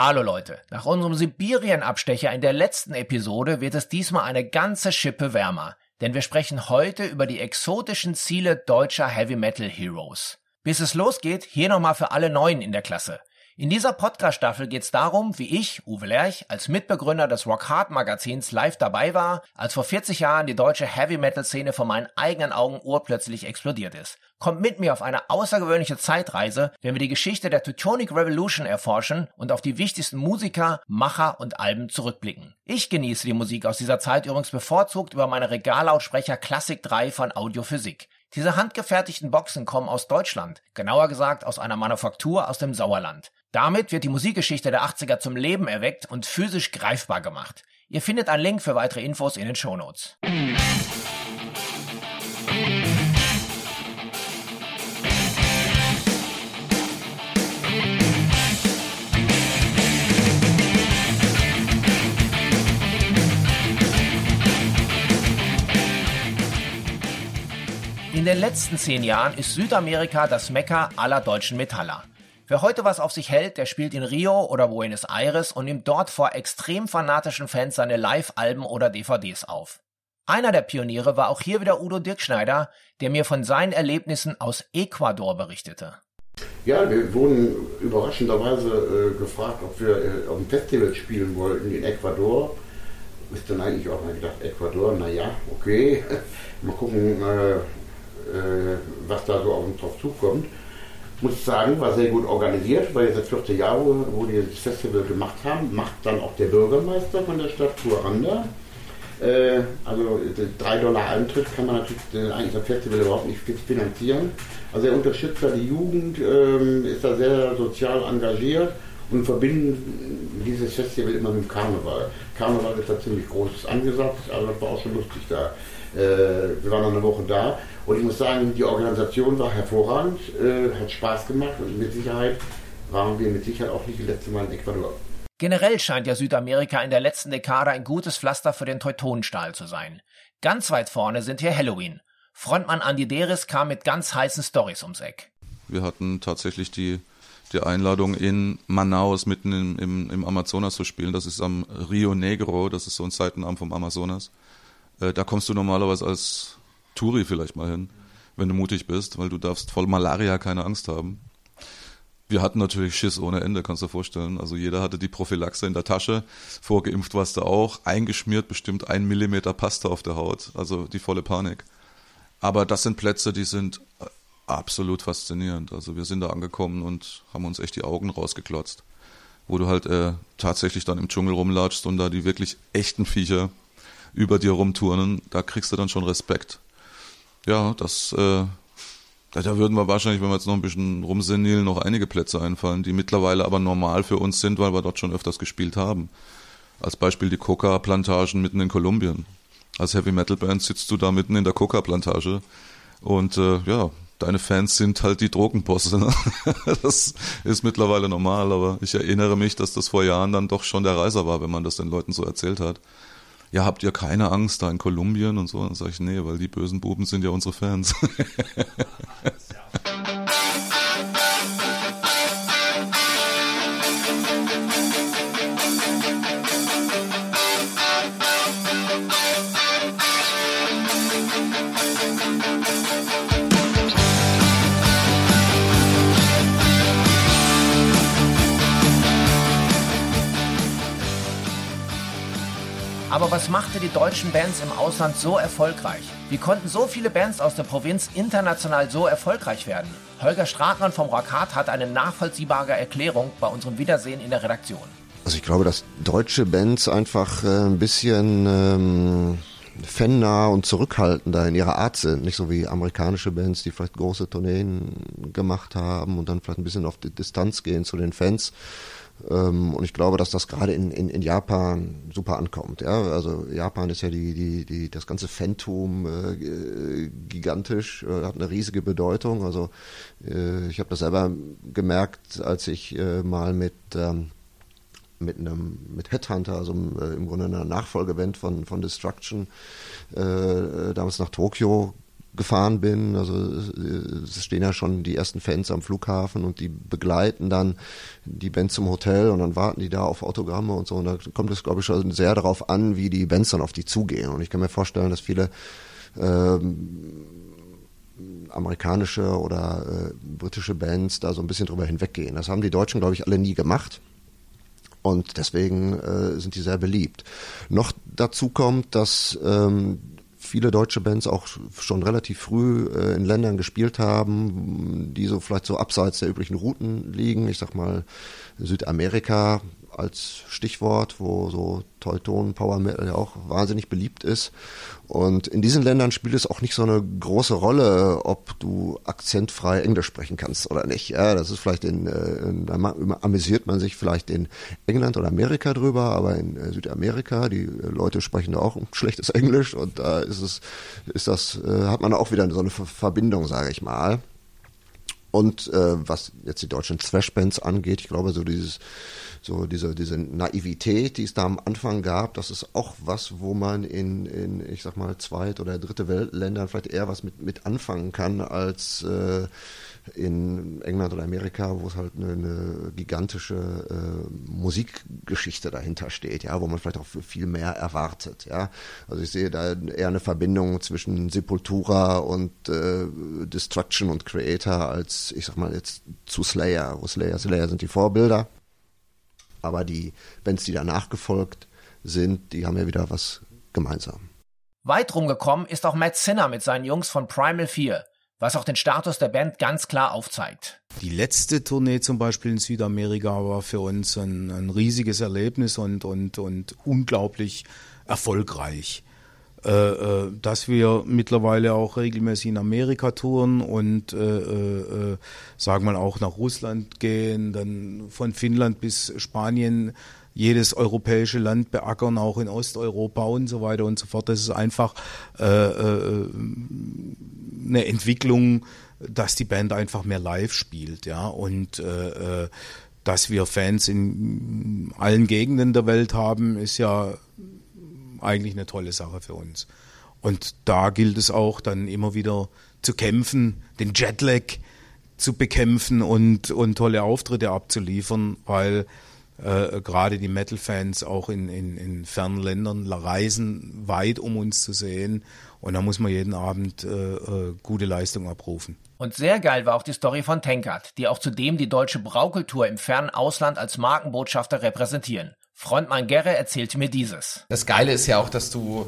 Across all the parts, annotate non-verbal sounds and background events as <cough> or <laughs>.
Hallo Leute, nach unserem Sibirien-Abstecher in der letzten Episode wird es diesmal eine ganze Schippe wärmer, denn wir sprechen heute über die exotischen Ziele deutscher Heavy Metal Heroes. Bis es losgeht, hier nochmal für alle Neuen in der Klasse. In dieser Podcast-Staffel geht es darum, wie ich, Uwe Lerch, als Mitbegründer des Rock Hard Magazins live dabei war, als vor 40 Jahren die deutsche Heavy-Metal-Szene vor meinen eigenen Augen urplötzlich explodiert ist. Kommt mit mir auf eine außergewöhnliche Zeitreise, wenn wir die Geschichte der Teutonic Revolution erforschen und auf die wichtigsten Musiker, Macher und Alben zurückblicken. Ich genieße die Musik aus dieser Zeit übrigens bevorzugt über meine Regallautsprecher Classic 3 von Audiophysik. Diese handgefertigten Boxen kommen aus Deutschland, genauer gesagt aus einer Manufaktur aus dem Sauerland. Damit wird die Musikgeschichte der 80er zum Leben erweckt und physisch greifbar gemacht. Ihr findet einen Link für weitere Infos in den Shownotes. In den letzten zehn Jahren ist Südamerika das Mekka aller deutschen Metaller. Wer heute was auf sich hält, der spielt in Rio oder Buenos Aires und nimmt dort vor extrem fanatischen Fans seine Live-Alben oder DVDs auf. Einer der Pioniere war auch hier wieder Udo Dirkschneider, der mir von seinen Erlebnissen aus Ecuador berichtete. Ja, wir wurden überraschenderweise äh, gefragt, ob wir äh, auf dem Festival spielen wollten in Ecuador. Ist dann eigentlich auch mal gedacht, Ecuador, naja, okay, <laughs> mal gucken, äh, äh, was da so auf uns drauf zukommt. Ich muss sagen, war sehr gut organisiert, weil jetzt das vierte Jahr, wo, die das Festival gemacht haben, macht dann auch der Bürgermeister von der Stadt Kuranda. Äh, also 3 Dollar Eintritt kann man natürlich äh, eigentlich das Festival überhaupt nicht finanzieren. Also er unterstützt da die Jugend, äh, ist da sehr sozial engagiert und verbinden dieses Festival immer mit dem Karneval. Karneval ist da ziemlich groß angesagt, also das war auch schon lustig da. Äh, wir waren noch eine Woche da und ich muss sagen, die Organisation war hervorragend, äh, hat Spaß gemacht und mit Sicherheit waren wir mit Sicherheit auch nicht das letzte Mal in Ecuador. Generell scheint ja Südamerika in der letzten Dekade ein gutes Pflaster für den Teutonenstahl zu sein. Ganz weit vorne sind hier Halloween. Frontmann Andy Deris kam mit ganz heißen Stories ums Eck. Wir hatten tatsächlich die, die Einladung in Manaus mitten im, im, im Amazonas zu spielen. Das ist am Rio Negro, das ist so ein Seitenarm vom Amazonas. Äh, da kommst du normalerweise als Touri vielleicht mal hin, wenn du mutig bist, weil du darfst voll Malaria keine Angst haben. Wir hatten natürlich Schiss ohne Ende, kannst du dir vorstellen. Also jeder hatte die Prophylaxe in der Tasche, vorgeimpft warst du auch, eingeschmiert bestimmt ein Millimeter Pasta auf der Haut, also die volle Panik. Aber das sind Plätze, die sind äh, absolut faszinierend. Also wir sind da angekommen und haben uns echt die Augen rausgeklotzt. Wo du halt äh, tatsächlich dann im Dschungel rumlatschst und da die wirklich echten Viecher über dir rumturnen, da kriegst du dann schon Respekt ja, das, äh, da würden wir wahrscheinlich, wenn wir jetzt noch ein bisschen rumsenilen, noch einige Plätze einfallen, die mittlerweile aber normal für uns sind, weil wir dort schon öfters gespielt haben. Als Beispiel die Coca-Plantagen mitten in Kolumbien. Als Heavy Metal Band sitzt du da mitten in der Coca-Plantage und äh, ja, deine Fans sind halt die Drogenbosse. Ne? <laughs> Das ist mittlerweile normal, aber ich erinnere mich, dass das vor Jahren dann doch schon der Reiser war, wenn man das den Leuten so erzählt hat ja, habt ihr keine Angst da in Kolumbien und so? Dann sage ich, nee, weil die bösen Buben sind ja unsere Fans. <laughs> <laughs> Aber was machte die deutschen Bands im Ausland so erfolgreich? Wie konnten so viele Bands aus der Provinz international so erfolgreich werden? Holger Stratmann vom Rockhard hat eine nachvollziehbare Erklärung bei unserem Wiedersehen in der Redaktion. Also ich glaube, dass deutsche Bands einfach äh, ein bisschen ähm, fannah und zurückhaltender in ihrer Art sind. Nicht so wie amerikanische Bands, die vielleicht große Tourneen gemacht haben und dann vielleicht ein bisschen auf die Distanz gehen zu den Fans. Ähm, und ich glaube, dass das gerade in, in, in Japan super ankommt. Ja? Also Japan ist ja die, die, die, das ganze Phantom äh, gigantisch, äh, hat eine riesige Bedeutung. Also äh, ich habe das selber gemerkt, als ich äh, mal mit ähm, mit einem mit Headhunter, also äh, im Grunde einer Nachfolgeband von von Destruction, äh, damals nach Tokio gefahren bin. Also es stehen ja schon die ersten Fans am Flughafen und die begleiten dann die Bands zum Hotel und dann warten die da auf Autogramme und so. Und da kommt es, glaube ich, schon sehr darauf an, wie die Bands dann auf die zugehen. Und ich kann mir vorstellen, dass viele ähm, amerikanische oder äh, britische Bands da so ein bisschen drüber hinweggehen. Das haben die Deutschen, glaube ich, alle nie gemacht. Und deswegen äh, sind die sehr beliebt. Noch dazu kommt, dass ähm, viele deutsche Bands auch schon relativ früh äh, in Ländern gespielt haben, die so vielleicht so abseits der üblichen Routen liegen. Ich sag mal Südamerika als Stichwort, wo so Teuton Power Metal ja auch wahnsinnig beliebt ist. Und in diesen Ländern spielt es auch nicht so eine große Rolle, ob du akzentfrei Englisch sprechen kannst oder nicht. Ja, das ist vielleicht in, in da amüsiert man sich vielleicht in England oder Amerika drüber, aber in äh, Südamerika, die Leute sprechen da auch schlechtes Englisch und da ist es, ist das, äh, hat man auch wieder so eine Verbindung, sage ich mal. Und äh, was jetzt die deutschen Thrash-Bands angeht, ich glaube, so dieses so diese, diese Naivität, die es da am Anfang gab, das ist auch was, wo man in, in ich sag mal, zweit- oder dritte Weltländern vielleicht eher was mit, mit anfangen kann, als äh, in England oder Amerika, wo es halt eine, eine gigantische äh, Musikgeschichte dahinter steht, ja, wo man vielleicht auch viel mehr erwartet, ja. Also ich sehe da eher eine Verbindung zwischen Sepultura und äh, Destruction und Creator als, ich sag mal, jetzt zu Slayer, wo Slayer, Slayer sind die Vorbilder, aber die Bands, die danach gefolgt sind, die haben ja wieder was gemeinsam. Weit rumgekommen ist auch Matt Sinner mit seinen Jungs von Primal 4, was auch den Status der Band ganz klar aufzeigt. Die letzte Tournee zum Beispiel in Südamerika war für uns ein, ein riesiges Erlebnis und, und, und unglaublich erfolgreich. Äh, äh, dass wir mittlerweile auch regelmäßig in Amerika touren und äh, äh, sagen wir auch nach Russland gehen, dann von Finnland bis Spanien jedes europäische Land beackern, auch in Osteuropa und so weiter und so fort. Das ist einfach äh, äh, eine Entwicklung, dass die Band einfach mehr live spielt, ja und äh, äh dass wir Fans in allen Gegenden der Welt haben, ist ja eigentlich eine tolle Sache für uns. Und da gilt es auch dann immer wieder zu kämpfen, den Jetlag zu bekämpfen und, und tolle Auftritte abzuliefern, weil äh, gerade die Metal-Fans auch in, in, in fernen Ländern reisen weit, um uns zu sehen. Und da muss man jeden Abend äh, äh, gute Leistung abrufen. Und sehr geil war auch die Story von Tankard, die auch zudem die deutsche Braukultur im fernen Ausland als Markenbotschafter repräsentieren. Frontmann Gerre erzählte mir dieses. Das Geile ist ja auch, dass du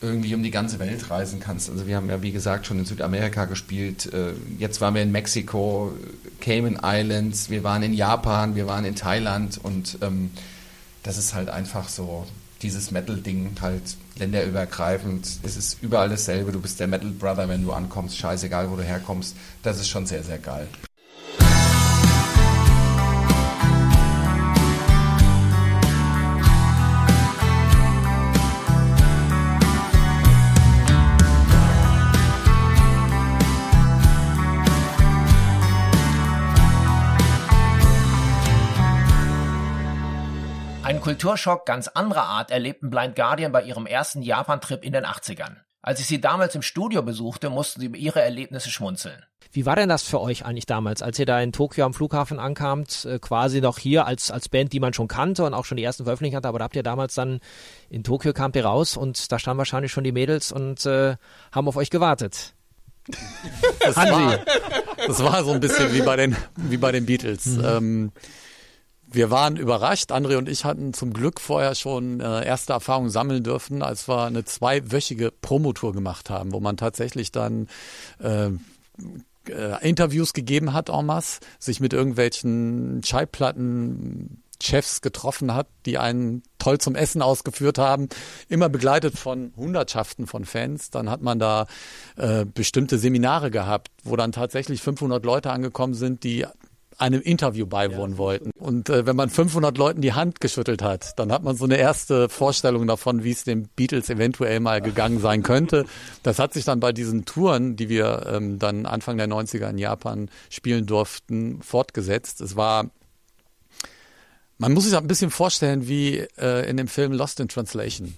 irgendwie um die ganze Welt reisen kannst. Also wir haben ja, wie gesagt, schon in Südamerika gespielt. Äh, jetzt waren wir in Mexiko, Cayman Islands, wir waren in Japan, wir waren in Thailand und ähm, das ist halt einfach so dieses Metal-Ding halt länderübergreifend. Es ist überall dasselbe. Du bist der Metal Brother, wenn du ankommst. Scheißegal, wo du herkommst. Das ist schon sehr, sehr geil. Kulturschock ganz anderer Art erlebten Blind Guardian bei ihrem ersten Japan-Trip in den 80ern. Als ich sie damals im Studio besuchte, mussten sie über ihre Erlebnisse schmunzeln. Wie war denn das für euch eigentlich damals, als ihr da in Tokio am Flughafen ankamt, äh, quasi noch hier als, als Band, die man schon kannte und auch schon die ersten Veröffentlichungen hatte, aber da habt ihr damals dann in Tokio kamt ihr raus und da standen wahrscheinlich schon die Mädels und äh, haben auf euch gewartet. Das war, das war so ein bisschen wie bei den, wie bei den Beatles. Mhm. Ähm, wir waren überrascht. André und ich hatten zum Glück vorher schon äh, erste Erfahrungen sammeln dürfen, als wir eine zweiwöchige Promotour gemacht haben, wo man tatsächlich dann äh, äh, Interviews gegeben hat en masse, sich mit irgendwelchen Schallplatten Chefs getroffen hat, die einen toll zum Essen ausgeführt haben, immer begleitet von Hundertschaften von Fans. Dann hat man da äh, bestimmte Seminare gehabt, wo dann tatsächlich 500 Leute angekommen sind, die einem Interview beiwohnen ja. wollten. Und äh, wenn man 500 Leuten die Hand geschüttelt hat, dann hat man so eine erste Vorstellung davon, wie es den Beatles eventuell mal gegangen sein könnte. Das hat sich dann bei diesen Touren, die wir ähm, dann Anfang der 90er in Japan spielen durften, fortgesetzt. Es war man muss sich ein bisschen vorstellen wie äh, in dem Film Lost in Translation.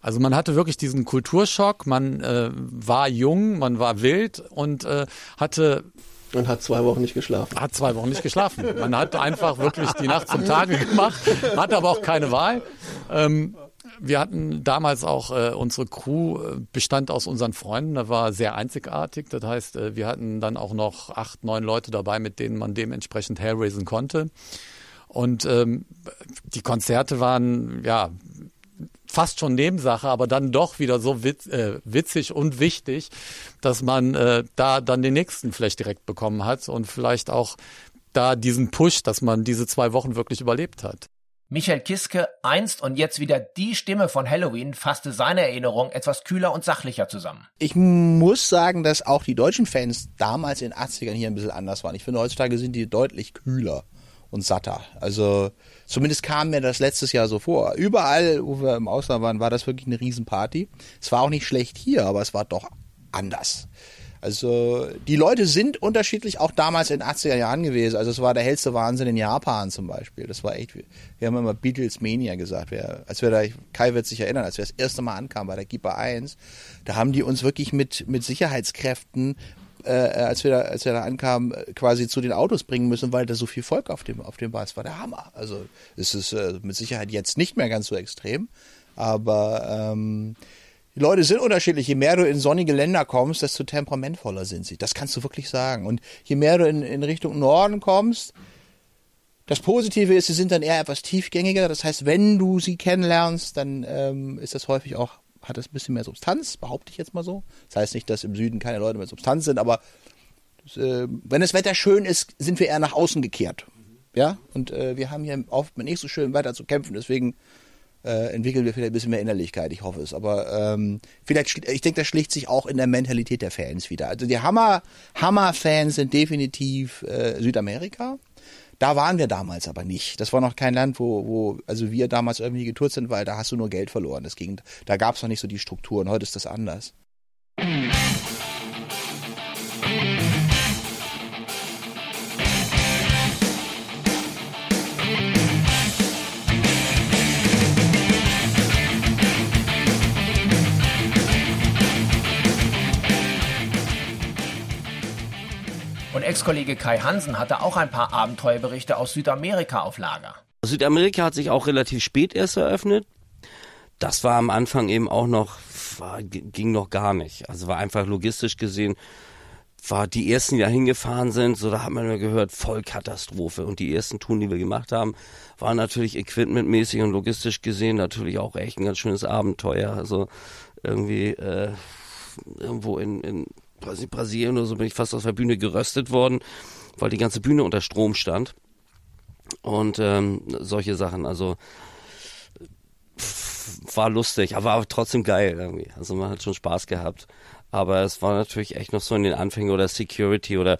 Also man hatte wirklich diesen Kulturschock, man äh, war jung, man war wild und äh, hatte und hat zwei Wochen nicht geschlafen. Hat zwei Wochen nicht geschlafen. Man hat einfach wirklich die Nacht zum Tage gemacht, hatte aber auch keine Wahl. Ähm, wir hatten damals auch äh, unsere Crew äh, bestand aus unseren Freunden, da war sehr einzigartig. Das heißt, äh, wir hatten dann auch noch acht, neun Leute dabei, mit denen man dementsprechend Hellraisen konnte. Und ähm, die Konzerte waren ja fast schon Nebensache, aber dann doch wieder so witz, äh, witzig und wichtig, dass man äh, da dann den nächsten vielleicht direkt bekommen hat und vielleicht auch da diesen Push, dass man diese zwei Wochen wirklich überlebt hat. Michael Kiske, einst und jetzt wieder die Stimme von Halloween, fasste seine Erinnerung etwas kühler und sachlicher zusammen. Ich muss sagen, dass auch die deutschen Fans damals in den 80ern hier ein bisschen anders waren. Ich finde, heutzutage sind die deutlich kühler und satter. Also zumindest kam mir das letztes Jahr so vor. Überall, wo wir im Ausland waren, war das wirklich eine Riesenparty. Es war auch nicht schlecht hier, aber es war doch anders. Also die Leute sind unterschiedlich auch damals in den 80er Jahren gewesen. Also es war der hellste Wahnsinn in Japan zum Beispiel. Das war echt, wir haben immer Beatles Mania gesagt. Wir, als wir da, Kai wird sich erinnern, als wir das erste Mal ankamen bei der Gipa 1, da haben die uns wirklich mit, mit Sicherheitskräften äh, als wir da, als wir da ankamen, quasi zu den Autos bringen müssen, weil da so viel Volk auf dem auf dem war. War der Hammer. Also es ist äh, mit Sicherheit jetzt nicht mehr ganz so extrem, aber ähm, die Leute sind unterschiedlich. Je mehr du in sonnige Länder kommst, desto temperamentvoller sind sie. Das kannst du wirklich sagen. Und je mehr du in, in Richtung Norden kommst, das Positive ist, sie sind dann eher etwas tiefgängiger. Das heißt, wenn du sie kennenlernst, dann ähm, ist das häufig auch, hat das ein bisschen mehr Substanz, behaupte ich jetzt mal so. Das heißt nicht, dass im Süden keine Leute mit Substanz sind, aber äh, wenn das Wetter schön ist, sind wir eher nach außen gekehrt. Ja, und äh, wir haben hier oft nicht so schön weiter zu kämpfen. Deswegen äh, entwickeln wir vielleicht ein bisschen mehr Innerlichkeit, ich hoffe es. Aber ähm, vielleicht, ich denke, das schlicht sich auch in der Mentalität der Fans wieder. Also die Hammer, Hammer-Fans sind definitiv äh, Südamerika. Da waren wir damals aber nicht. Das war noch kein Land, wo, wo also wir damals irgendwie getourt sind, weil da hast du nur Geld verloren. Das ging, da gab es noch nicht so die Strukturen. Heute ist das anders. Ex-Kollege Kai Hansen hatte auch ein paar Abenteuerberichte aus Südamerika auf Lager. Südamerika hat sich auch relativ spät erst eröffnet. Das war am Anfang eben auch noch, war, ging noch gar nicht. Also war einfach logistisch gesehen, war die ersten, die da hingefahren sind, so da hat man nur gehört, Vollkatastrophe. Und die ersten Touren, die wir gemacht haben, waren natürlich equipmentmäßig und logistisch gesehen natürlich auch echt ein ganz schönes Abenteuer. Also irgendwie äh, irgendwo in, in Brasilien oder so bin ich fast aus der Bühne geröstet worden, weil die ganze Bühne unter Strom stand. Und ähm, solche Sachen, also war lustig, aber war trotzdem geil irgendwie. Also man hat schon Spaß gehabt. Aber es war natürlich echt noch so in den Anfängen oder Security oder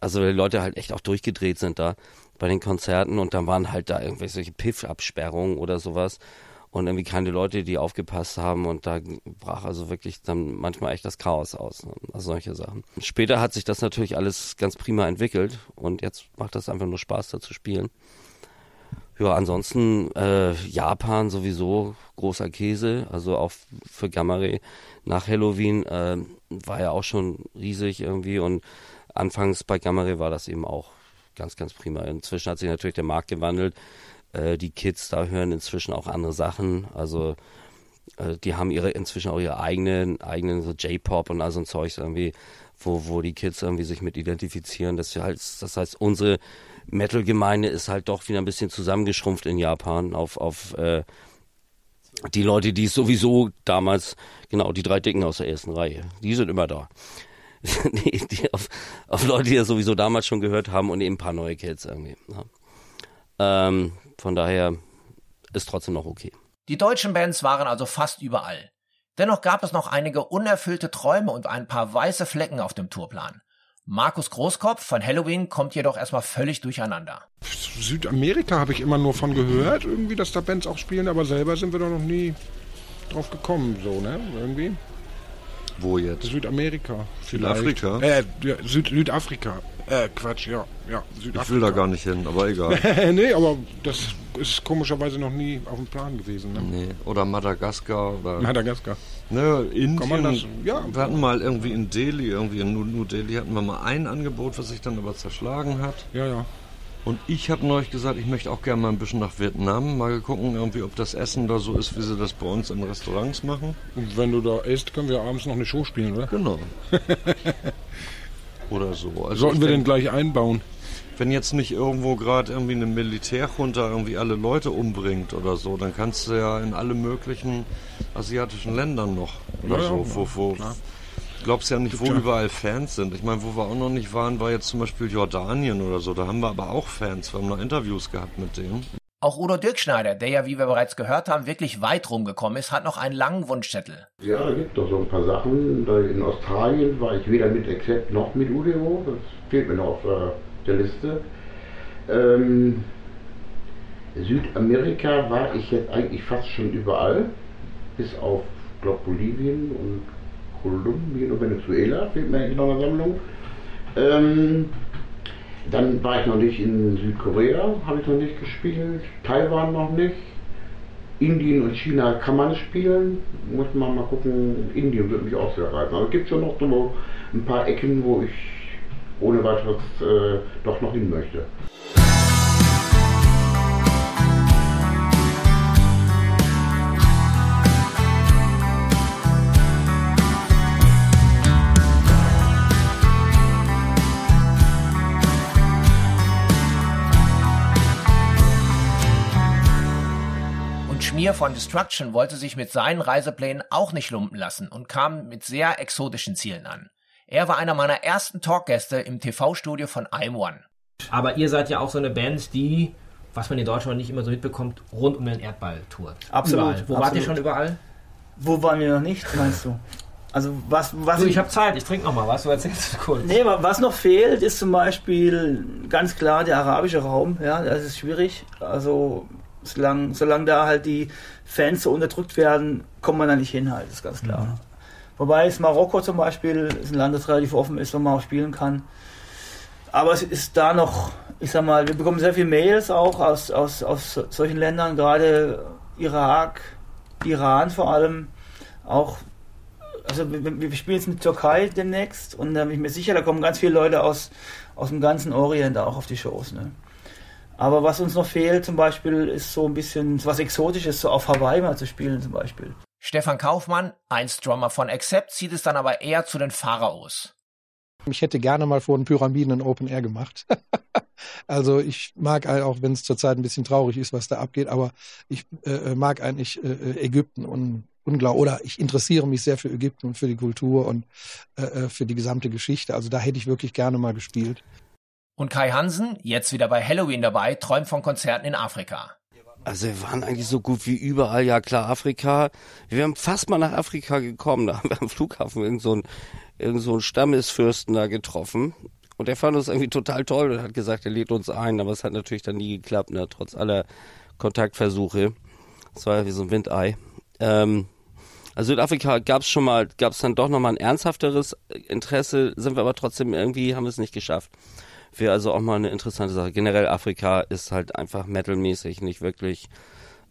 also die Leute halt echt auch durchgedreht sind da bei den Konzerten und dann waren halt da irgendwelche Piff-Absperrungen oder sowas und irgendwie keine Leute, die aufgepasst haben und da brach also wirklich dann manchmal echt das Chaos aus, also solche Sachen. Später hat sich das natürlich alles ganz prima entwickelt und jetzt macht das einfach nur Spaß da zu spielen. Ja, ansonsten äh, Japan sowieso großer Käse, also auch für Gamare nach Halloween äh, war ja auch schon riesig irgendwie und anfangs bei Gamare war das eben auch ganz, ganz prima. Inzwischen hat sich natürlich der Markt gewandelt. Äh, die Kids da hören inzwischen auch andere Sachen, also äh, die haben ihre inzwischen auch ihre eigenen, eigenen so J-Pop und all so ein Zeug irgendwie, wo, wo die Kids irgendwie sich mit identifizieren. Das, halt, das heißt, unsere Metal-Gemeinde ist halt doch wieder ein bisschen zusammengeschrumpft in Japan auf, auf äh, die Leute, die sowieso damals, genau, die drei Dicken aus der ersten Reihe, die sind immer da. <laughs> die, die auf, auf Leute, die ja sowieso damals schon gehört haben und eben ein paar neue Kids irgendwie. Ja. Ähm, von daher ist trotzdem noch okay. Die deutschen Bands waren also fast überall. Dennoch gab es noch einige unerfüllte Träume und ein paar weiße Flecken auf dem Tourplan. Markus Großkopf von Halloween kommt jedoch erstmal völlig durcheinander. Südamerika habe ich immer nur von gehört, irgendwie, dass da Bands auch spielen, aber selber sind wir da noch nie drauf gekommen, so, ne? Irgendwie. Wo jetzt? Südamerika. Südafrika? Äh, Süd Südafrika. Äh, Quatsch, ja. ja Südafrika. Ich will da gar nicht hin, aber egal. <laughs> nee, aber das ist komischerweise noch nie auf dem Plan gewesen. Ne? Nee, oder Madagaskar. Oder Madagaskar. Ne, Indien. Das, ja. Wir hatten mal irgendwie in Delhi, irgendwie in New Delhi hatten wir mal ein Angebot, was sich dann aber zerschlagen hat. Ja, ja. Und ich habe neulich gesagt, ich möchte auch gerne mal ein bisschen nach Vietnam. Mal gucken, irgendwie, ob das Essen da so ist, wie sie das bei uns in Restaurants machen. Und wenn du da isst, können wir abends noch eine Show spielen, oder? Genau. <laughs> oder so. Also Sollten wir den gleich einbauen? Wenn jetzt nicht irgendwo gerade irgendwie eine Militärjunta irgendwie alle Leute umbringt oder so, dann kannst du ja in alle möglichen asiatischen Ländern noch oder ja, so, ja, wo, wo, glaubst ja nicht, wo überall Fans sind. Ich meine, wo wir auch noch nicht waren, war jetzt zum Beispiel Jordanien oder so. Da haben wir aber auch Fans. Wir haben noch Interviews gehabt mit denen. Auch Udo Dirkschneider, der ja, wie wir bereits gehört haben, wirklich weit rumgekommen ist, hat noch einen langen Wunschzettel. Ja, da gibt doch so ein paar Sachen. In Australien war ich weder mit Accept noch mit Udeo. Das fehlt mir noch auf äh, der Liste. Ähm, Südamerika war ich jetzt eigentlich fast schon überall, bis auf, glaube Bolivien und Kolumbien und Venezuela, fehlt mir eigentlich noch eine Sammlung. Ähm, dann war ich noch nicht in Südkorea, habe ich noch nicht gespielt. Taiwan noch nicht. Indien und China kann man spielen. Muss man mal gucken. Indien würde mich auch sehr reizen. Aber es gibt schon noch so ein paar Ecken, wo ich ohne weiteres äh, doch noch hin möchte. Von Destruction wollte sich mit seinen Reiseplänen auch nicht lumpen lassen und kam mit sehr exotischen Zielen an. Er war einer meiner ersten Talkgäste im TV-Studio von I'm One. Aber ihr seid ja auch so eine Band, die, was man in Deutschland nicht immer so mitbekommt, rund um den Erdball tourt. Absolut. Überall. Wo absolut. wart ihr schon überall? Wo waren wir noch nicht, meinst du? Also was, was du, ich habe Zeit, ich trinke noch mal was, du erzählst es kurz. Nee, was noch fehlt, ist zum Beispiel ganz klar der arabische Raum. Ja, das ist schwierig. Also Solange, solange da halt die Fans so unterdrückt werden, kommt man da nicht hin, halt, ist ganz klar. Mhm. Wobei es Marokko zum Beispiel ist ein Land, das relativ offen ist, wo man auch spielen kann. Aber es ist da noch, ich sag mal, wir bekommen sehr viele Mails auch aus, aus, aus solchen Ländern, gerade Irak, Iran vor allem, auch also wir, wir, spielen jetzt mit Türkei demnächst und da bin ich mir sicher, da kommen ganz viele Leute aus, aus dem ganzen Orient auch auf die Shows. Ne? Aber was uns noch fehlt zum Beispiel, ist so ein bisschen was Exotisches, so auf Hawaii mal zu spielen zum Beispiel. Stefan Kaufmann, einst Drummer von Accept, zieht es dann aber eher zu den Pharaos. Ich hätte gerne mal vor den Pyramiden ein Open Air gemacht. <laughs> also ich mag auch, wenn es zurzeit ein bisschen traurig ist, was da abgeht, aber ich äh, mag eigentlich äh, äh Ägypten und unglaublich, oder ich interessiere mich sehr für Ägypten und für die Kultur und äh, äh, für die gesamte Geschichte. Also da hätte ich wirklich gerne mal gespielt. Und Kai Hansen, jetzt wieder bei Halloween dabei, träumt von Konzerten in Afrika. Also wir waren eigentlich so gut wie überall, ja klar, Afrika. Wir wären fast mal nach Afrika gekommen, <laughs> da haben wir am Flughafen irgend so irgend so Stammesfürsten da getroffen. Und der fand uns irgendwie total toll und hat gesagt, er lädt uns ein, aber es hat natürlich dann nie geklappt, ne, trotz aller Kontaktversuche. Das war ja wie so ein Windei. Ähm, also Südafrika gab es schon mal, gab es dann doch nochmal ein ernsthafteres Interesse, sind wir aber trotzdem irgendwie, haben wir es nicht geschafft. Wäre also auch mal eine interessante Sache. Generell Afrika ist halt einfach metalmäßig nicht wirklich.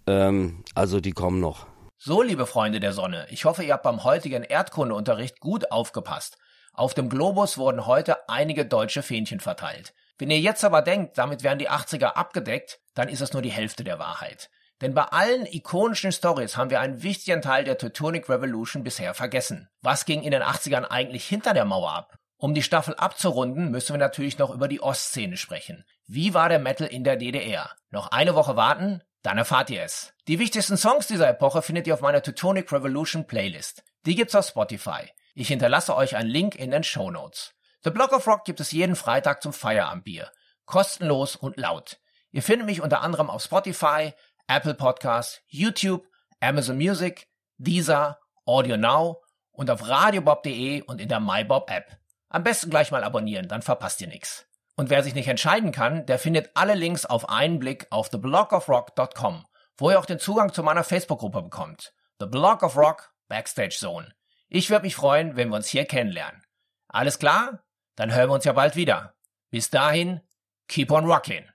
Ähm, also die kommen noch. So, liebe Freunde der Sonne, ich hoffe, ihr habt beim heutigen Erdkundeunterricht gut aufgepasst. Auf dem Globus wurden heute einige deutsche Fähnchen verteilt. Wenn ihr jetzt aber denkt, damit wären die 80er abgedeckt, dann ist es nur die Hälfte der Wahrheit. Denn bei allen ikonischen Stories haben wir einen wichtigen Teil der Teutonic Revolution bisher vergessen. Was ging in den 80ern eigentlich hinter der Mauer ab? Um die Staffel abzurunden, müssen wir natürlich noch über die Ostszene sprechen. Wie war der Metal in der DDR? Noch eine Woche warten? Dann erfahrt ihr es. Die wichtigsten Songs dieser Epoche findet ihr auf meiner Teutonic Revolution Playlist. Die gibt's auf Spotify. Ich hinterlasse euch einen Link in den Show Notes. The Block of Rock gibt es jeden Freitag zum Feierabendbier. Kostenlos und laut. Ihr findet mich unter anderem auf Spotify, Apple Podcasts, YouTube, Amazon Music, Deezer, Audio Now und auf radiobob.de und in der MyBob App. Am besten gleich mal abonnieren, dann verpasst ihr nichts. Und wer sich nicht entscheiden kann, der findet alle Links auf einen Blick auf theblogofrock.com, wo ihr auch den Zugang zu meiner Facebook-Gruppe bekommt. The Blog of Rock Backstage Zone. Ich würde mich freuen, wenn wir uns hier kennenlernen. Alles klar? Dann hören wir uns ja bald wieder. Bis dahin, keep on rockin'.